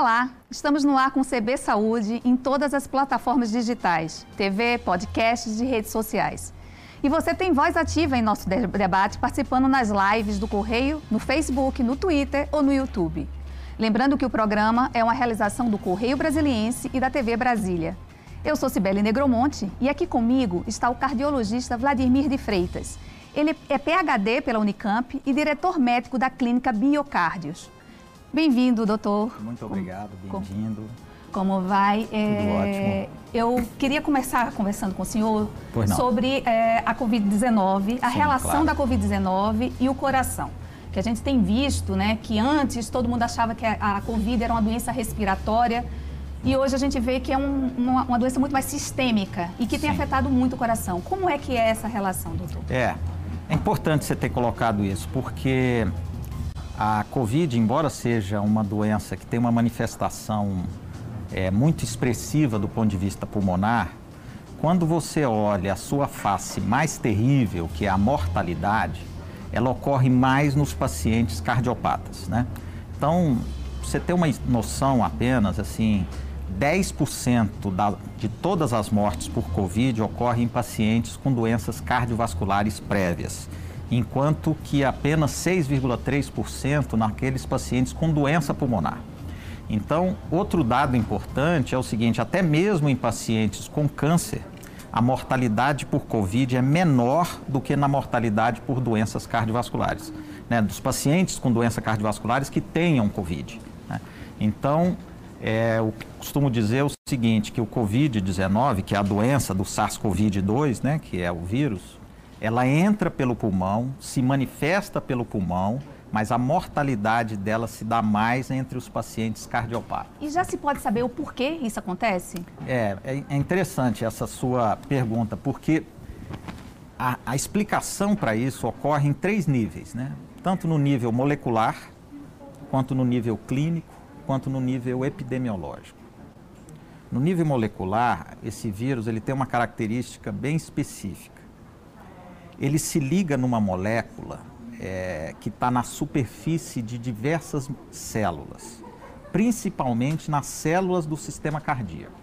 Olá, estamos no ar com o CB Saúde em todas as plataformas digitais, TV, podcasts e redes sociais. E você tem voz ativa em nosso debate participando nas lives do Correio, no Facebook, no Twitter ou no YouTube. Lembrando que o programa é uma realização do Correio Brasiliense e da TV Brasília. Eu sou Cibele Negromonte e aqui comigo está o cardiologista Vladimir de Freitas. Ele é PhD pela Unicamp e diretor médico da clínica Biocárdios. Bem-vindo, doutor. Muito obrigado, bem-vindo. Como vai? É, Tudo ótimo. Eu queria começar conversando com o senhor sobre é, a Covid-19, a Sim, relação claro. da Covid-19 e o coração. Que a gente tem visto, né, que antes todo mundo achava que a, a Covid era uma doença respiratória e hoje a gente vê que é um, uma, uma, doença muito mais sistêmica e que tem Sim. afetado muito o coração. Como é que é essa relação, doutor? É, é importante você ter colocado isso, porque a Covid, embora seja uma doença que tem uma manifestação é, muito expressiva do ponto de vista pulmonar, quando você olha a sua face mais terrível, que é a mortalidade, ela ocorre mais nos pacientes cardiopatas, né? Então, você ter uma noção apenas, assim, 10% da, de todas as mortes por Covid ocorrem em pacientes com doenças cardiovasculares prévias enquanto que apenas 6,3% naqueles pacientes com doença pulmonar. Então, outro dado importante é o seguinte: até mesmo em pacientes com câncer, a mortalidade por Covid é menor do que na mortalidade por doenças cardiovasculares, né? dos pacientes com doenças cardiovasculares que tenham Covid. Né? Então, é, eu costumo dizer o seguinte, que o Covid-19, que é a doença do SARS-CoV-2, né, que é o vírus, ela entra pelo pulmão, se manifesta pelo pulmão, mas a mortalidade dela se dá mais entre os pacientes cardiopatas. E já se pode saber o porquê isso acontece? É, é, é interessante essa sua pergunta, porque a, a explicação para isso ocorre em três níveis, né? Tanto no nível molecular, quanto no nível clínico, quanto no nível epidemiológico. No nível molecular, esse vírus ele tem uma característica bem específica ele se liga numa molécula é, que está na superfície de diversas células, principalmente nas células do sistema cardíaco.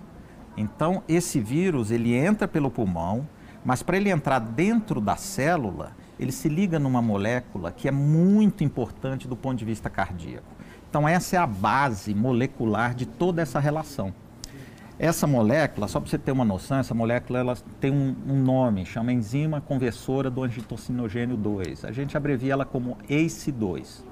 Então, esse vírus ele entra pelo pulmão, mas para ele entrar dentro da célula, ele se liga numa molécula que é muito importante do ponto de vista cardíaco. Então, essa é a base molecular de toda essa relação. Essa molécula, só para você ter uma noção, essa molécula ela tem um, um nome, chama enzima conversora do angitocinogênio 2. A gente abrevia ela como ACE2.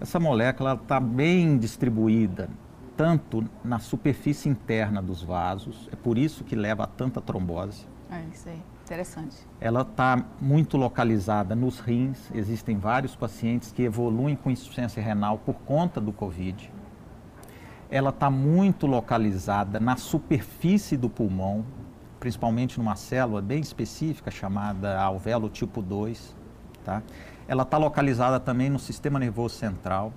Essa molécula está bem distribuída, tanto na superfície interna dos vasos, é por isso que leva a tanta trombose. É isso aí, interessante. Ela está muito localizada nos rins, existem vários pacientes que evoluem com insuficiência renal por conta do Covid ela está muito localizada na superfície do pulmão, principalmente numa célula bem específica chamada alvéolo tipo 2. Tá? Ela está localizada também no sistema nervoso central.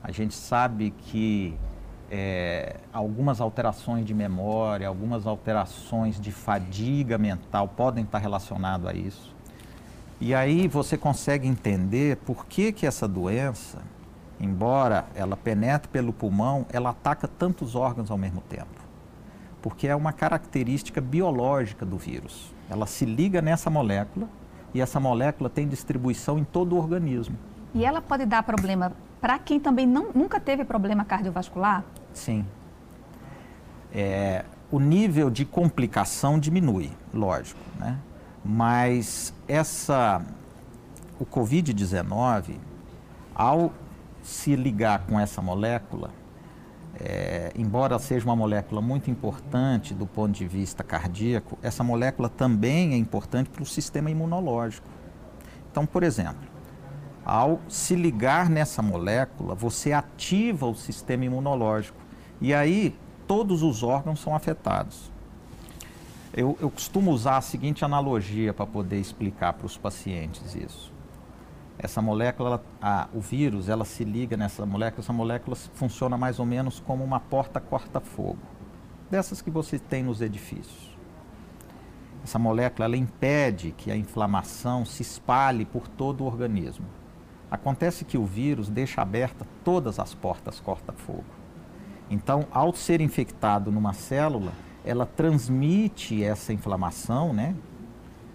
A gente sabe que é, algumas alterações de memória, algumas alterações de fadiga mental podem estar relacionadas a isso. E aí você consegue entender por que, que essa doença embora ela penetre pelo pulmão, ela ataca tantos órgãos ao mesmo tempo. Porque é uma característica biológica do vírus. Ela se liga nessa molécula e essa molécula tem distribuição em todo o organismo. E ela pode dar problema para quem também não, nunca teve problema cardiovascular? Sim. É, o nível de complicação diminui, lógico, né? Mas essa, o Covid-19, ao se ligar com essa molécula, é, embora seja uma molécula muito importante do ponto de vista cardíaco, essa molécula também é importante para o sistema imunológico. Então, por exemplo, ao se ligar nessa molécula, você ativa o sistema imunológico e aí todos os órgãos são afetados. Eu, eu costumo usar a seguinte analogia para poder explicar para os pacientes isso. Essa molécula, ela, a, o vírus, ela se liga nessa molécula, essa molécula funciona mais ou menos como uma porta corta-fogo, dessas que você tem nos edifícios. Essa molécula, ela impede que a inflamação se espalhe por todo o organismo. Acontece que o vírus deixa aberta todas as portas corta-fogo. Então, ao ser infectado numa célula, ela transmite essa inflamação, né?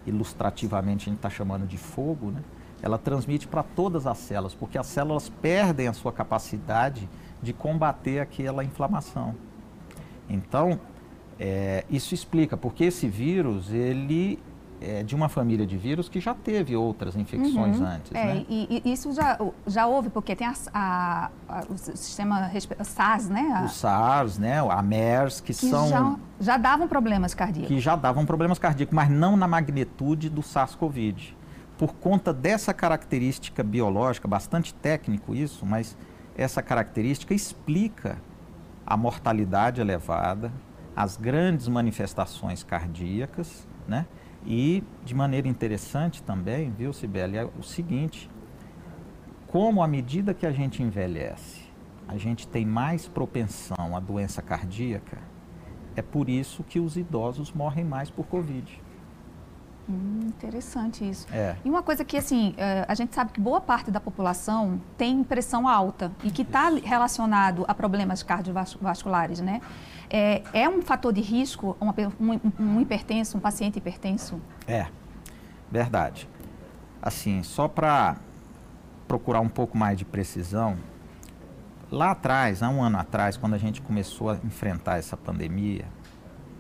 Ilustrativamente a gente está chamando de fogo, né? Ela transmite para todas as células, porque as células perdem a sua capacidade de combater aquela inflamação. Então, é, isso explica porque esse vírus ele é, de uma família de vírus que já teve outras infecções uhum. antes. É, né? e, e, isso já, já houve, porque tem a, a, a, o sistema SARS, né? O SARS, né? A MERS, que, que são. Já, já, davam problemas cardíacos. Que já davam problemas cardíacos, mas não na magnitude do SARS-CoV. Por conta dessa característica biológica, bastante técnico isso, mas essa característica explica a mortalidade elevada, as grandes manifestações cardíacas, né? E, de maneira interessante também, viu, Sibeli, é o seguinte: como à medida que a gente envelhece, a gente tem mais propensão à doença cardíaca, é por isso que os idosos morrem mais por Covid. Hum, interessante isso. É. E uma coisa que, assim, eh, a gente sabe que boa parte da população tem pressão alta e que está relacionado a problemas cardiovasculares, né? É, é um fator de risco uma, um, um hipertenso, um paciente hipertenso? É, verdade. Assim, só para procurar um pouco mais de precisão, lá atrás, há um ano atrás, quando a gente começou a enfrentar essa pandemia,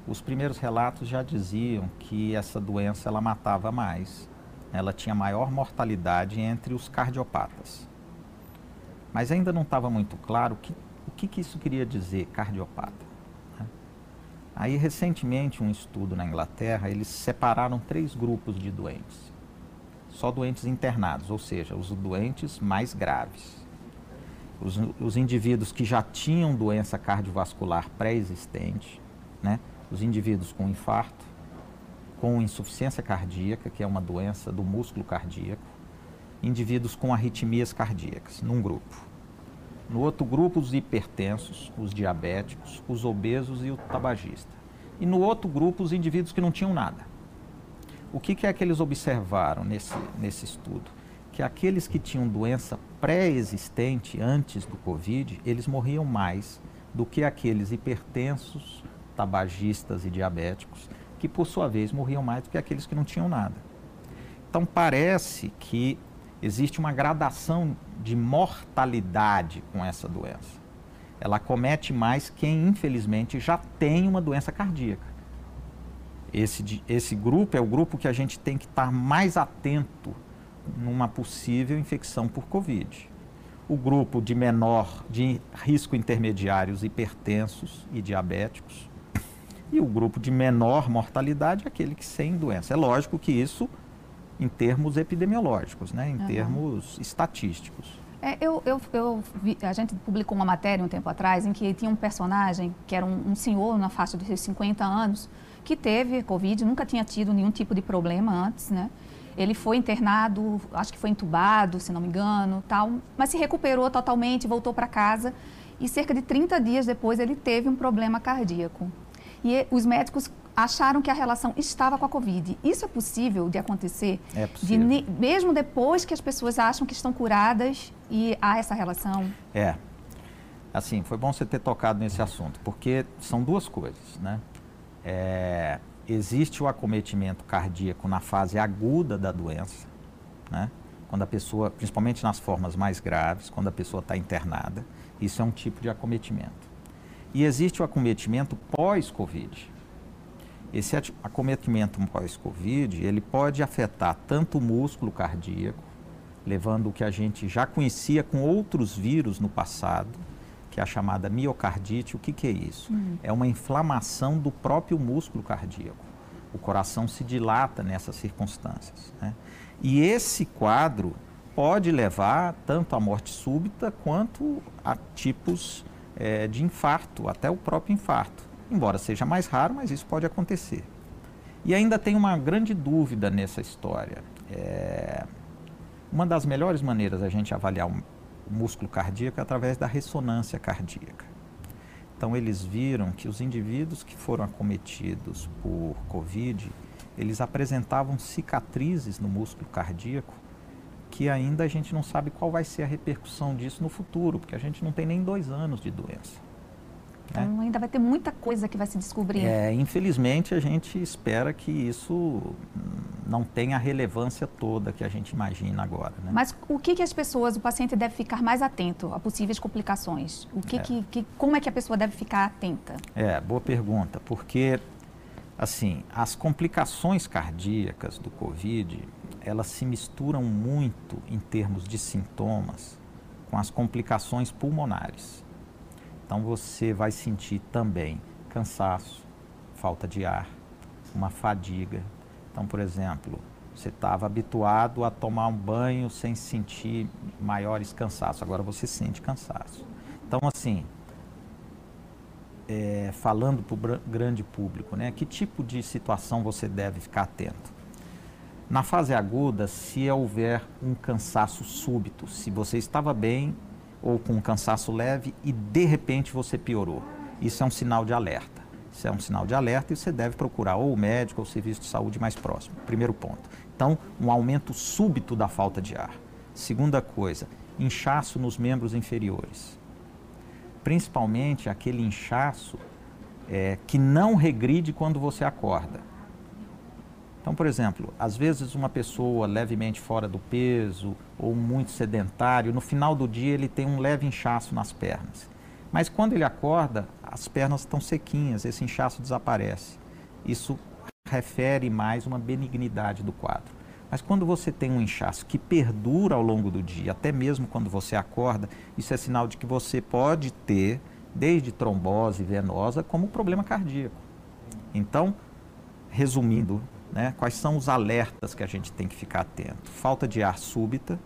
os primeiros relatos já diziam que essa doença ela matava mais, ela tinha maior mortalidade entre os cardiopatas. Mas ainda não estava muito claro que, o que, que isso queria dizer, cardiopata. Aí, recentemente, um estudo na Inglaterra, eles separaram três grupos de doentes. Só doentes internados, ou seja, os doentes mais graves. Os, os indivíduos que já tinham doença cardiovascular pré-existente, né? Os indivíduos com infarto, com insuficiência cardíaca, que é uma doença do músculo cardíaco, indivíduos com arritmias cardíacas, num grupo. No outro grupo, os hipertensos, os diabéticos, os obesos e o tabagista. E no outro grupo, os indivíduos que não tinham nada. O que, que é que eles observaram nesse, nesse estudo? Que aqueles que tinham doença pré-existente antes do Covid, eles morriam mais do que aqueles hipertensos, tabagistas e diabéticos, que por sua vez morriam mais do que aqueles que não tinham nada. Então parece que existe uma gradação de mortalidade com essa doença. Ela comete mais quem, infelizmente, já tem uma doença cardíaca. Esse, esse grupo é o grupo que a gente tem que estar mais atento numa possível infecção por Covid. O grupo de menor, de risco intermediário, os hipertensos e diabéticos. E o grupo de menor mortalidade, aquele que sem doença. É lógico que isso em termos epidemiológicos, né? em uhum. termos estatísticos. É, eu, eu, eu vi, a gente publicou uma matéria um tempo atrás em que tinha um personagem que era um, um senhor na faixa dos 50 anos que teve Covid, nunca tinha tido nenhum tipo de problema antes, né? Ele foi internado, acho que foi entubado, se não me engano, tal, mas se recuperou totalmente, voltou para casa e cerca de 30 dias depois ele teve um problema cardíaco. E os médicos acharam que a relação estava com a Covid. Isso é possível de acontecer? É possível. De, mesmo depois que as pessoas acham que estão curadas e há essa relação? É. Assim, foi bom você ter tocado nesse assunto, porque são duas coisas, né? É, existe o acometimento cardíaco na fase aguda da doença, né? Quando a pessoa, principalmente nas formas mais graves, quando a pessoa está internada, isso é um tipo de acometimento. E existe o acometimento pós-Covid, esse acometimento pós-Covid, ele pode afetar tanto o músculo cardíaco, levando o que a gente já conhecia com outros vírus no passado, que é a chamada miocardite. O que, que é isso? Uhum. É uma inflamação do próprio músculo cardíaco. O coração se dilata nessas circunstâncias. Né? E esse quadro pode levar tanto à morte súbita quanto a tipos é, de infarto, até o próprio infarto embora seja mais raro, mas isso pode acontecer. E ainda tem uma grande dúvida nessa história. É... Uma das melhores maneiras a gente avaliar o músculo cardíaco é através da ressonância cardíaca. Então eles viram que os indivíduos que foram acometidos por Covid, eles apresentavam cicatrizes no músculo cardíaco que ainda a gente não sabe qual vai ser a repercussão disso no futuro, porque a gente não tem nem dois anos de doença. Então, ainda vai ter muita coisa que vai se descobrir. É, infelizmente, a gente espera que isso não tenha a relevância toda que a gente imagina agora. Né? Mas o que, que as pessoas, o paciente deve ficar mais atento a possíveis complicações? O que, é. que, que como é que a pessoa deve ficar atenta? É, boa pergunta, porque assim, as complicações cardíacas do COVID, elas se misturam muito em termos de sintomas com as complicações pulmonares. Então você vai sentir também cansaço, falta de ar, uma fadiga. Então, por exemplo, você estava habituado a tomar um banho sem sentir maiores cansaços, agora você sente cansaço. Então, assim, é, falando para o grande público, né, que tipo de situação você deve ficar atento? Na fase aguda, se houver um cansaço súbito, se você estava bem ou com um cansaço leve e de repente você piorou. Isso é um sinal de alerta. Isso é um sinal de alerta e você deve procurar ou o médico ou o serviço de saúde mais próximo. Primeiro ponto. Então, um aumento súbito da falta de ar. Segunda coisa, inchaço nos membros inferiores. Principalmente aquele inchaço é, que não regride quando você acorda. Então, por exemplo, às vezes uma pessoa levemente fora do peso ou muito sedentário, no final do dia ele tem um leve inchaço nas pernas. Mas quando ele acorda, as pernas estão sequinhas, esse inchaço desaparece. Isso refere mais uma benignidade do quadro. Mas quando você tem um inchaço que perdura ao longo do dia, até mesmo quando você acorda, isso é sinal de que você pode ter desde trombose venosa como problema cardíaco. Então, resumindo, né? Quais são os alertas que a gente tem que ficar atento? Falta de ar súbita,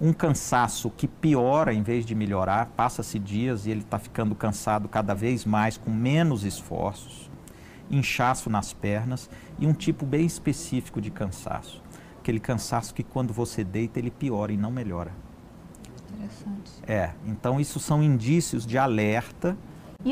um cansaço que piora em vez de melhorar, passa-se dias e ele está ficando cansado cada vez mais, com menos esforços, inchaço nas pernas e um tipo bem específico de cansaço. Aquele cansaço que quando você deita ele piora e não melhora. Interessante. É, então isso são indícios de alerta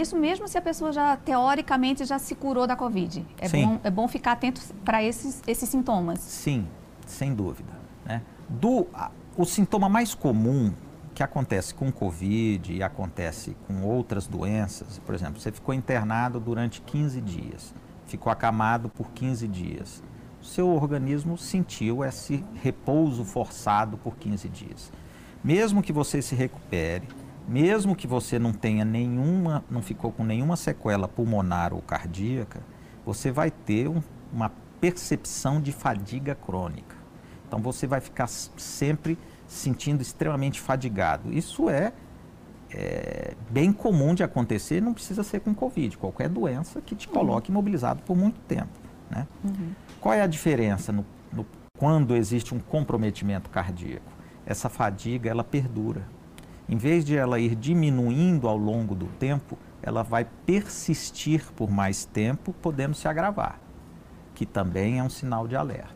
isso mesmo se a pessoa já, teoricamente, já se curou da Covid. É, Sim. bom, é bom ficar atento para esses, esses sintomas. Sim, sem dúvida. Né? Do, a, o sintoma mais comum que acontece com Covid e acontece com outras doenças, por exemplo, você ficou internado durante 15 dias, ficou acamado por 15 dias. O seu organismo sentiu esse repouso forçado por 15 dias. Mesmo que você se recupere, mesmo que você não tenha nenhuma, não ficou com nenhuma sequela pulmonar ou cardíaca, você vai ter um, uma percepção de fadiga crônica. Então você vai ficar sempre sentindo extremamente fadigado. Isso é, é, bem comum de acontecer, não precisa ser com Covid, qualquer doença que te coloque uhum. imobilizado por muito tempo. Né? Uhum. Qual é a diferença no, no, quando existe um comprometimento cardíaco? Essa fadiga ela perdura em vez de ela ir diminuindo ao longo do tempo, ela vai persistir por mais tempo, podendo se agravar, que também é um sinal de alerta.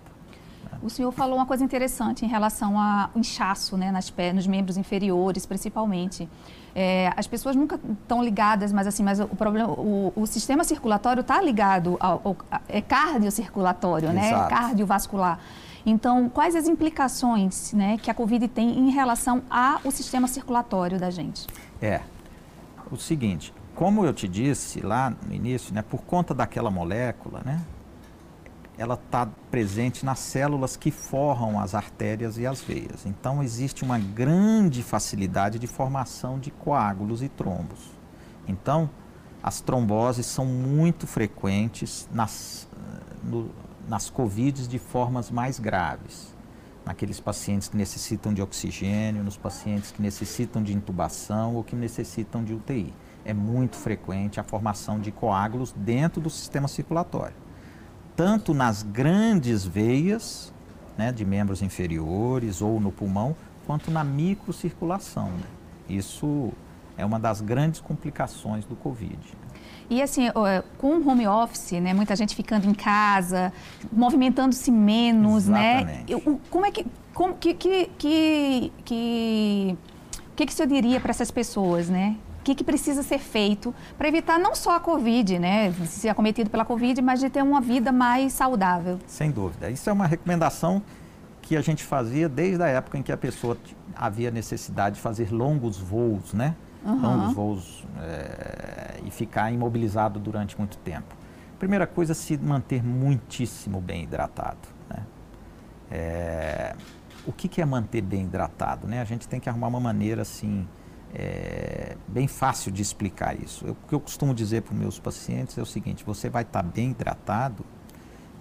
Né? O senhor falou uma coisa interessante em relação ao inchaço né, nas nos membros inferiores, principalmente. É, as pessoas nunca estão ligadas, mas assim, mas o problema, o, o sistema circulatório está ligado ao, ao é cardiocirculatório, né, cardiovascular. Então, quais as implicações né, que a Covid tem em relação ao sistema circulatório da gente? É, o seguinte, como eu te disse lá no início, né, por conta daquela molécula, né, ela está presente nas células que forram as artérias e as veias. Então, existe uma grande facilidade de formação de coágulos e trombos. Então, as tromboses são muito frequentes nas, no, nas COVIDs de formas mais graves, naqueles pacientes que necessitam de oxigênio, nos pacientes que necessitam de intubação ou que necessitam de UTI. É muito frequente a formação de coágulos dentro do sistema circulatório, tanto nas grandes veias né, de membros inferiores ou no pulmão, quanto na microcirculação. Né? Isso é uma das grandes complicações do Covid. E assim, com home office, né, muita gente ficando em casa, movimentando-se menos, né? Exatamente. né? Como é que, como, que, que, que, que, que, que o senhor diria para essas pessoas, né? O que, que precisa ser feito para evitar não só a Covid, né, ser acometido pela Covid, mas de ter uma vida mais saudável? Sem dúvida. Isso é uma recomendação que a gente fazia desde a época em que a pessoa havia necessidade de fazer longos voos, né? Uhum. não voos é, e ficar imobilizado durante muito tempo. Primeira coisa, se manter muitíssimo bem hidratado. Né? É, o que, que, é manter bem hidratado? Né? A gente tem que arrumar uma maneira assim é, bem fácil de explicar isso. Eu, o que eu costumo dizer para os meus pacientes é o seguinte: você vai estar tá bem hidratado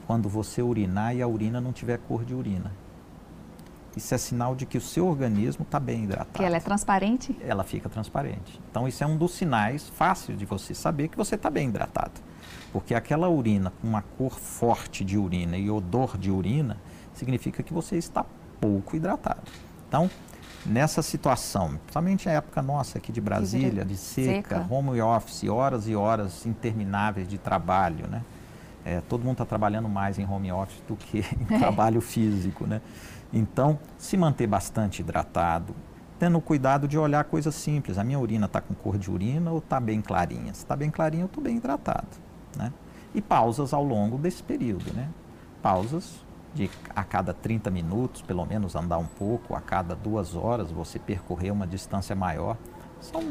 quando você urinar e a urina não tiver cor de urina. Isso é sinal de que o seu organismo está bem hidratado. Que ela é transparente? Ela fica transparente. Então, isso é um dos sinais fáceis de você saber que você está bem hidratado. Porque aquela urina com uma cor forte de urina e odor de urina significa que você está pouco hidratado. Então, nessa situação, principalmente na época nossa aqui de Brasília, de seca, seca. home office, horas e horas intermináveis de trabalho, né? É, todo mundo está trabalhando mais em home office do que em trabalho físico, né? Então, se manter bastante hidratado, tendo cuidado de olhar coisas simples. A minha urina está com cor de urina ou está bem clarinha? Se está bem clarinha, eu estou bem hidratado. Né? E pausas ao longo desse período. Né? Pausas de a cada 30 minutos, pelo menos andar um pouco, a cada duas horas você percorrer uma distância maior. São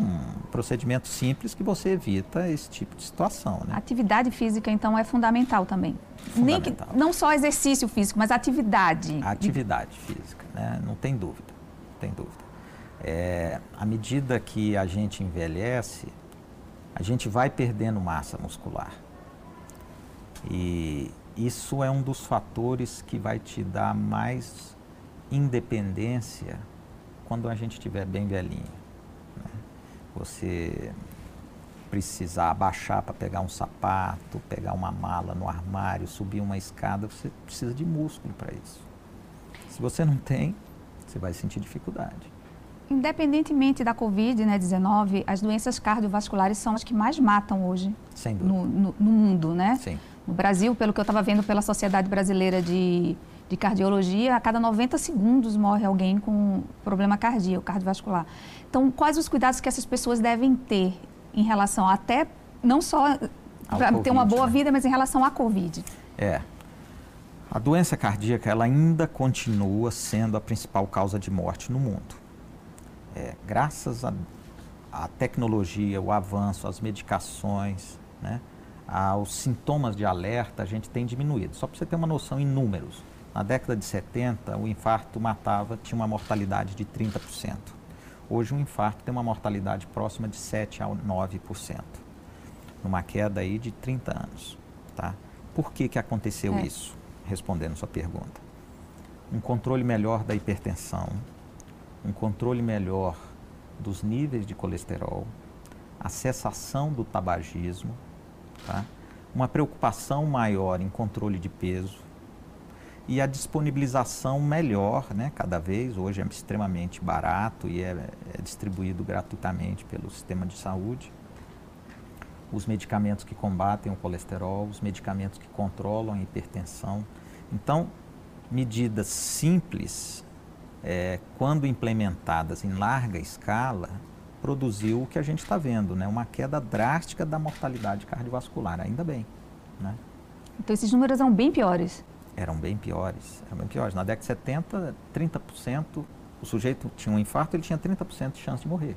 procedimentos simples que você evita esse tipo de situação. Né? Atividade física, então, é fundamental também. Fundamental. Nem que, não só exercício físico, mas atividade. Atividade física, né? não tem dúvida. Não tem dúvida. É, à medida que a gente envelhece, a gente vai perdendo massa muscular. E isso é um dos fatores que vai te dar mais independência quando a gente estiver bem velhinho. Você precisar abaixar para pegar um sapato, pegar uma mala no armário, subir uma escada, você precisa de músculo para isso. Se você não tem, você vai sentir dificuldade. Independentemente da Covid-19, né, as doenças cardiovasculares são as que mais matam hoje no, no, no, mundo, né? Sim. No Brasil, pelo que eu estava vendo pela Sociedade Brasileira de, de Cardiologia, a cada 90 segundos morre alguém com problema cardíaco, cardiovascular. Então, quais os cuidados que essas pessoas devem ter em relação até, não só para ter uma boa né? vida, mas em relação à Covid? É. A doença cardíaca, ela ainda continua sendo a principal causa de morte no mundo é, graças à tecnologia, o avanço, as medicações, né, aos sintomas de alerta, a gente tem diminuído. Só para você ter uma noção em números, na década de 70, o infarto matava, tinha uma mortalidade de 30%. Hoje, um infarto tem uma mortalidade próxima de 7 a 9%, numa queda aí de 30 anos. Tá? Por que, que aconteceu é. isso? Respondendo sua pergunta. Um controle melhor da hipertensão, um controle melhor dos níveis de colesterol, a cessação do tabagismo, tá? uma preocupação maior em controle de peso e a disponibilização melhor, né? cada vez, hoje é extremamente barato e é, é distribuído gratuitamente pelo sistema de saúde. Os medicamentos que combatem o colesterol, os medicamentos que controlam a hipertensão. Então, medidas simples é, quando implementadas em larga escala, produziu o que a gente está vendo, né? uma queda drástica da mortalidade cardiovascular, ainda bem. Né? Então esses números eram bem piores? Eram bem piores, eram bem piores. Na década de 70, 30%, o sujeito tinha um infarto, ele tinha 30% de chance de morrer.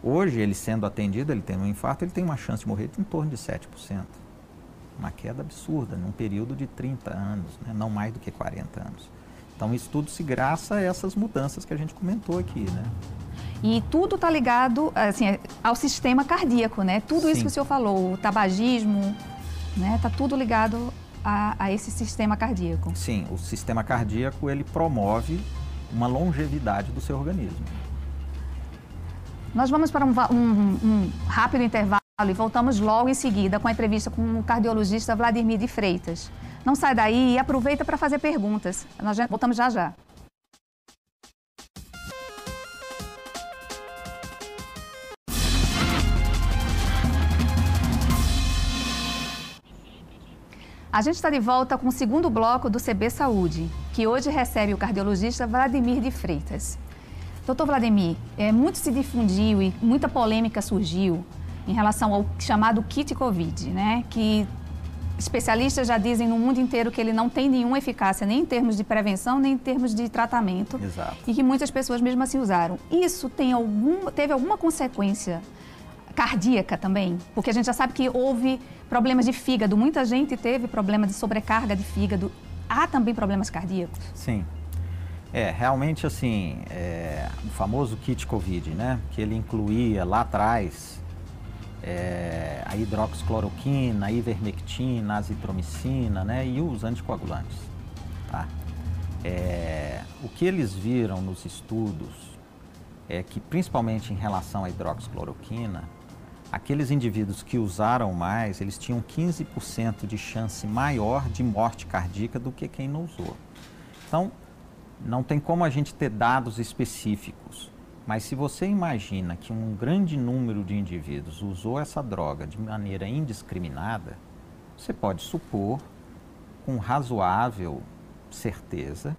Hoje, ele sendo atendido, ele tem um infarto, ele tem uma chance de morrer de em torno de 7%. Uma queda absurda, num período de 30 anos, né? não mais do que 40 anos. Então, isso tudo se graça a essas mudanças que a gente comentou aqui, né? E tudo está ligado assim, ao sistema cardíaco, né? Tudo Sim. isso que o senhor falou, o tabagismo, né? Está tudo ligado a, a, esse sistema cardíaco. Sim, o sistema cardíaco ele promove uma longevidade do seu organismo. Nós vamos para um, um, um rápido intervalo e voltamos logo em seguida com a entrevista com o cardiologista Vladimir de Freitas. Não sai daí e aproveita para fazer perguntas. Nós já, voltamos já já. A gente está de volta com o segundo bloco do CB Saúde, que hoje recebe o cardiologista Vladimir de Freitas. Doutor Vladimir, é, muito se difundiu e muita polêmica surgiu em relação ao chamado kit Covid, né? Que especialistas já dizem no mundo inteiro que ele não tem nenhuma eficácia, nem em termos de prevenção, nem em termos de tratamento. Exato. E que muitas pessoas mesmo assim usaram. Isso tem algum, teve alguma consequência cardíaca também? Porque a gente já sabe que houve problemas de fígado. Muita gente teve problema de sobrecarga de fígado. Há também problemas cardíacos? Sim. É, realmente assim, é, o famoso kit Covid, né? Que ele incluía lá atrás é, a hidroxicloroquina, a ivermectina, a azitromicina, né? E os anticoagulantes, tá? É, o que eles viram nos estudos é que, principalmente em relação à hidroxicloroquina, aqueles indivíduos que usaram mais, eles tinham 15% de chance maior de morte cardíaca do que quem não usou. Então, não tem como a gente ter dados específicos, mas se você imagina que um grande número de indivíduos usou essa droga de maneira indiscriminada, você pode supor com razoável certeza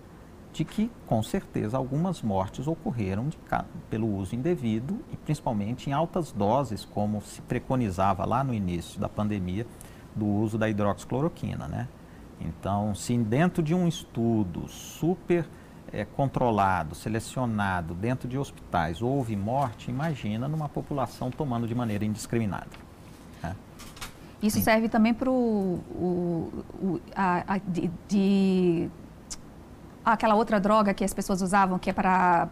de que, com certeza, algumas mortes ocorreram de, pelo uso indevido e principalmente em altas doses, como se preconizava lá no início da pandemia do uso da hidroxicloroquina, né? Então, se dentro de um estudo super é, controlado, selecionado dentro de hospitais houve morte, imagina numa população tomando de maneira indiscriminada. Né? Isso Sim. serve também para o, de, de aquela outra droga que as pessoas usavam, que é para...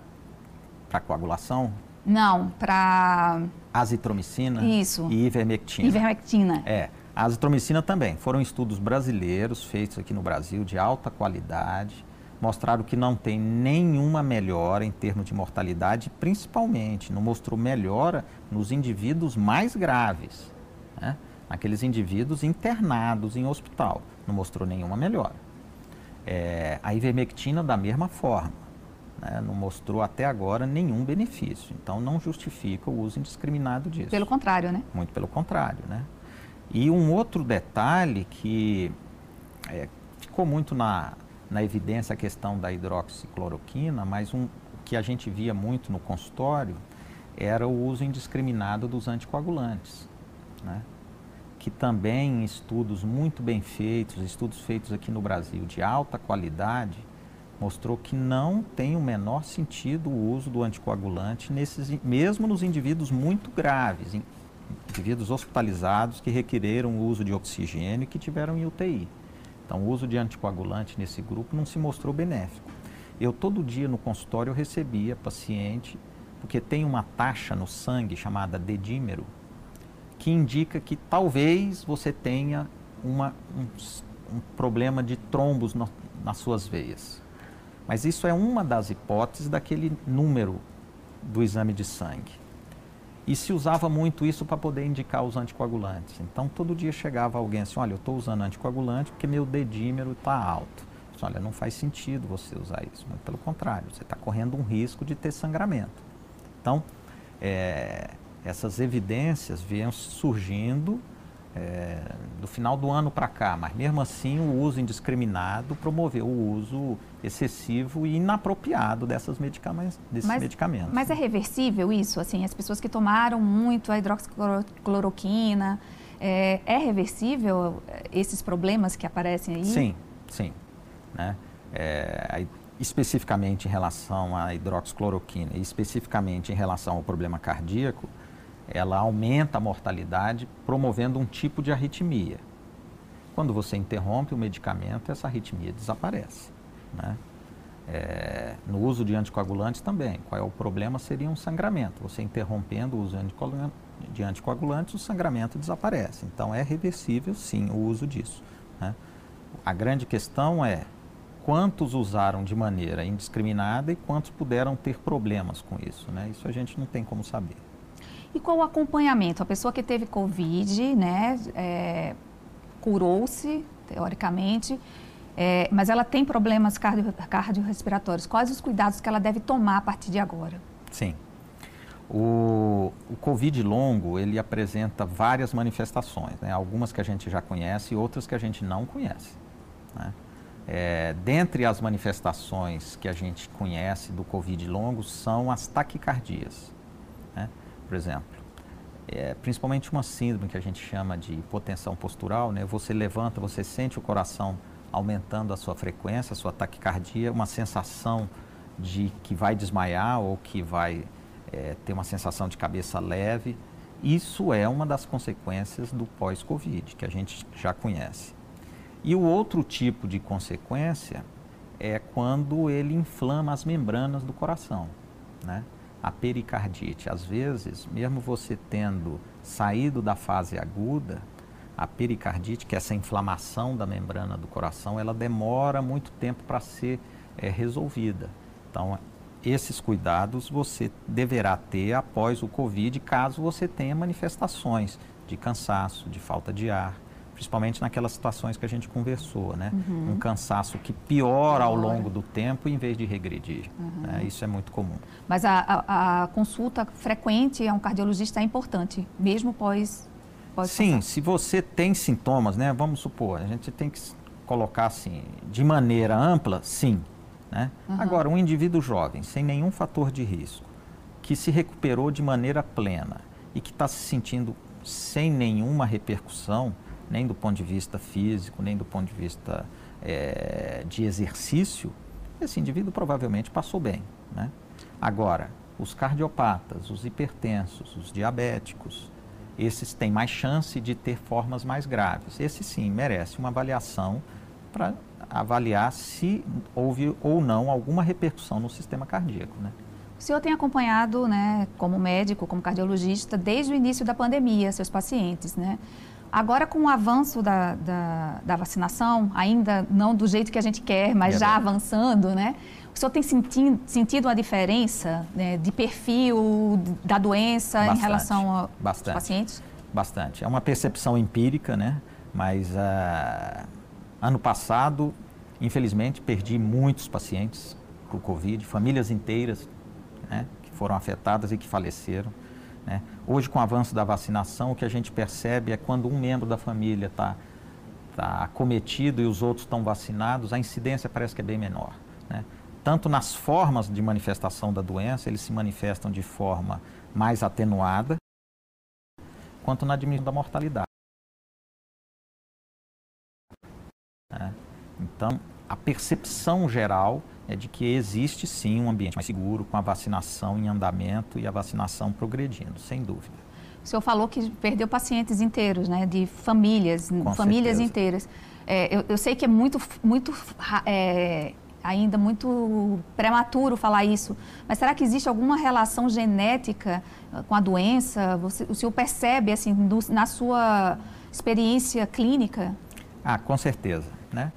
Para coagulação? Não, para... Azitromicina? Isso. E ivermectina. Ivermectina. É. A azitromicina também. Foram estudos brasileiros feitos aqui no Brasil de alta qualidade. Mostraram que não tem nenhuma melhora em termos de mortalidade, principalmente não mostrou melhora nos indivíduos mais graves, né? naqueles indivíduos internados em hospital. Não mostrou nenhuma melhora. É, a ivermectina da mesma forma. Né? Não mostrou até agora nenhum benefício. Então não justifica o uso indiscriminado disso. Pelo contrário, né? Muito pelo contrário, né? E um outro detalhe que é, ficou muito na, na evidência a questão da hidroxicloroquina, mas um que a gente via muito no consultório era o uso indiscriminado dos anticoagulantes. Né? Que também em estudos muito bem feitos, estudos feitos aqui no Brasil de alta qualidade, mostrou que não tem o menor sentido o uso do anticoagulante nesses, mesmo nos indivíduos muito graves, indivíduos hospitalizados que requereram o uso de oxigênio e que tiveram em UTI. Então, o uso de anticoagulante nesse grupo não se mostrou benéfico. Eu todo dia no consultório recebia paciente, porque tem uma taxa no sangue chamada dedímero, que indica que talvez você tenha uma, um, um problema de trombos no, nas suas veias. Mas isso é uma das hipóteses daquele número do exame de sangue. E se usava muito isso para poder indicar os anticoagulantes. Então, todo dia chegava alguém assim: olha, eu estou usando anticoagulante porque meu dedímero está alto. Olha, não faz sentido você usar isso. Muito pelo contrário, você está correndo um risco de ter sangramento. Então, é, essas evidências vêm surgindo é, do final do ano para cá, mas mesmo assim o uso indiscriminado promoveu o uso excessivo e inapropriado dessas medicamentos, desses mas, medicamentos. Mas é reversível isso? Assim, as pessoas que tomaram muito a hidroxicloroquina, é, é reversível esses problemas que aparecem aí? Sim, sim. Né? É, especificamente em relação à hidroxicloroquina e especificamente em relação ao problema cardíaco, ela aumenta a mortalidade promovendo um tipo de arritmia. Quando você interrompe o medicamento, essa arritmia desaparece. Né? É, no uso de anticoagulantes também. Qual é o problema? Seria um sangramento. Você interrompendo o uso de anticoagulantes, o sangramento desaparece. Então é reversível, sim, o uso disso. Né? A grande questão é quantos usaram de maneira indiscriminada e quantos puderam ter problemas com isso. Né? Isso a gente não tem como saber. E qual o acompanhamento? A pessoa que teve Covid, né, é, curou-se, teoricamente, é, mas ela tem problemas cardio, cardiorrespiratórios. Quais os cuidados que ela deve tomar a partir de agora? Sim. O, o Covid longo, ele apresenta várias manifestações, né? algumas que a gente já conhece e outras que a gente não conhece. Né? É, dentre as manifestações que a gente conhece do Covid longo são as taquicardias por exemplo, é, principalmente uma síndrome que a gente chama de hipotensão postural, né? Você levanta, você sente o coração aumentando a sua frequência, a sua taquicardia, uma sensação de que vai desmaiar ou que vai é, ter uma sensação de cabeça leve. Isso é uma das consequências do pós-Covid, que a gente já conhece. E o outro tipo de consequência é quando ele inflama as membranas do coração, né? A pericardite, às vezes, mesmo você tendo saído da fase aguda, a pericardite, que é essa inflamação da membrana do coração, ela demora muito tempo para ser é, resolvida. Então, esses cuidados você deverá ter após o Covid, caso você tenha manifestações de cansaço, de falta de ar, principalmente naquelas situações que a gente conversou, né? Uhum. Um cansaço que piora ao longo do tempo em vez de regredir. Uhum. Né? Isso é muito comum. Mas a, a, a, consulta frequente a um cardiologista é importante, mesmo pós. pós Sim, se você tem sintomas, né? Vamos supor, a gente tem que colocar assim, de maneira ampla, sim. Né? Uhum. Agora, um indivíduo jovem, sem nenhum fator de risco, que se recuperou de maneira plena e que está se sentindo sem nenhuma repercussão, nem do ponto de vista físico, nem do ponto de vista é, de exercício, esse indivíduo provavelmente passou bem. Né? Agora, os cardiopatas, os hipertensos, os diabéticos, esses têm mais chance de ter formas mais graves. Esse sim merece uma avaliação para avaliar se houve ou não alguma repercussão no sistema cardíaco. Né? O senhor tem acompanhado, né, como médico, como cardiologista, desde o início da pandemia, seus pacientes, né? Agora, com o avanço da, da, da vacinação, ainda não do jeito que a gente quer, mas é já avançando, né? O senhor tem sentido, sentido uma diferença né, de perfil da doença bastante, em relação aos bastante, pacientes? Bastante. É uma percepção empírica, né? Mas uh, ano passado, infelizmente, perdi muitos pacientes por Covid, famílias inteiras né, que foram afetadas e que faleceram. Né? Hoje, com o avanço da vacinação, o que a gente percebe é quando um membro da família está tá acometido e os outros estão vacinados, a incidência parece que é bem menor. Né? Tanto nas formas de manifestação da doença, eles se manifestam de forma mais atenuada, quanto na diminuição da mortalidade. Né? Então, a percepção geral é de que existe sim um ambiente mais seguro com a vacinação em andamento e a vacinação progredindo, sem dúvida. O senhor falou que perdeu pacientes inteiros, né, de famílias, com famílias certeza. inteiras. É, eu, eu, sei que é muito, muito é, ainda muito prematuro falar isso, mas será que existe alguma relação genética ah, com a doença? Você, o senhor percebe assim do, na sua experiência clínica? Ah, com certeza, né?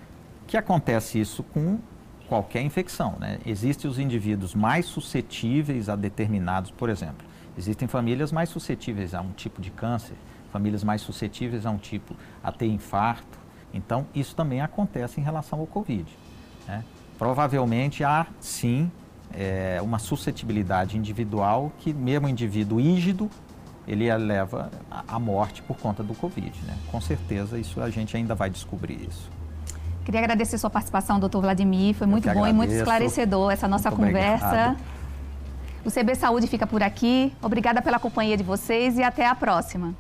Que acontece isso com qualquer infecção. Né? Existem os indivíduos mais suscetíveis a determinados, por exemplo, existem famílias mais suscetíveis a um tipo de câncer, famílias mais suscetíveis a um tipo a ter infarto. Então, isso também acontece em relação ao Covid. Né? Provavelmente há, sim, é, uma suscetibilidade individual que, mesmo indivíduo ígido, ele leva à morte por conta do Covid. Né? Com certeza, isso a gente ainda vai descobrir isso. Queria agradecer sua participação, doutor Vladimir. Foi muito bom agradeço. e muito esclarecedor essa nossa muito conversa. Obrigado. O CB Saúde fica por aqui. Obrigada pela companhia de vocês e até a próxima.